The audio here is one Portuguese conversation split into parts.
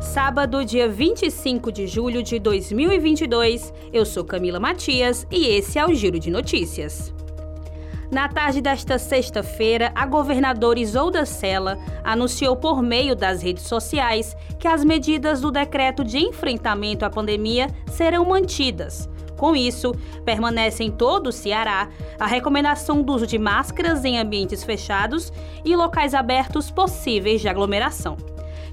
Sábado, dia 25 de julho de 2022. Eu sou Camila Matias e esse é o Giro de Notícias. Na tarde desta sexta-feira, a governadora Isolda Sela anunciou por meio das redes sociais que as medidas do decreto de enfrentamento à pandemia serão mantidas. Com isso, permanece em todo o Ceará a recomendação do uso de máscaras em ambientes fechados e locais abertos possíveis de aglomeração.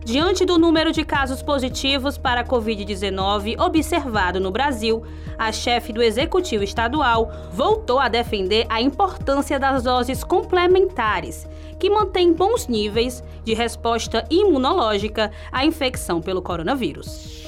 Diante do número de casos positivos para a Covid-19 observado no Brasil, a chefe do Executivo Estadual voltou a defender a importância das doses complementares, que mantêm bons níveis de resposta imunológica à infecção pelo coronavírus.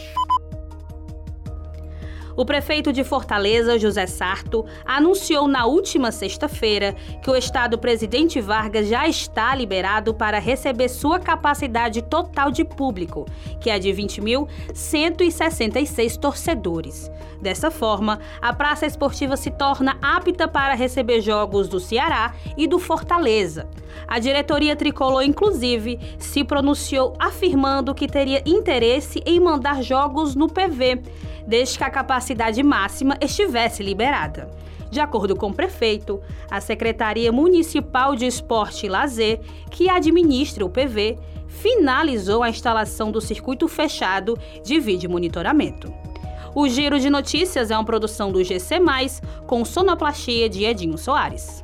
O prefeito de Fortaleza, José Sarto, anunciou na última sexta-feira que o estado presidente Vargas já está liberado para receber sua capacidade total de público, que é de 20.166 torcedores. Dessa forma, a praça esportiva se torna apta para receber jogos do Ceará e do Fortaleza. A diretoria tricolor, inclusive, se pronunciou afirmando que teria interesse em mandar jogos no PV desde que a capacidade máxima estivesse liberada. De acordo com o prefeito, a Secretaria Municipal de Esporte e Lazer, que administra o PV, finalizou a instalação do circuito fechado de vídeo monitoramento. O Giro de Notícias é uma produção do GC, com sonoplastia de Edinho Soares.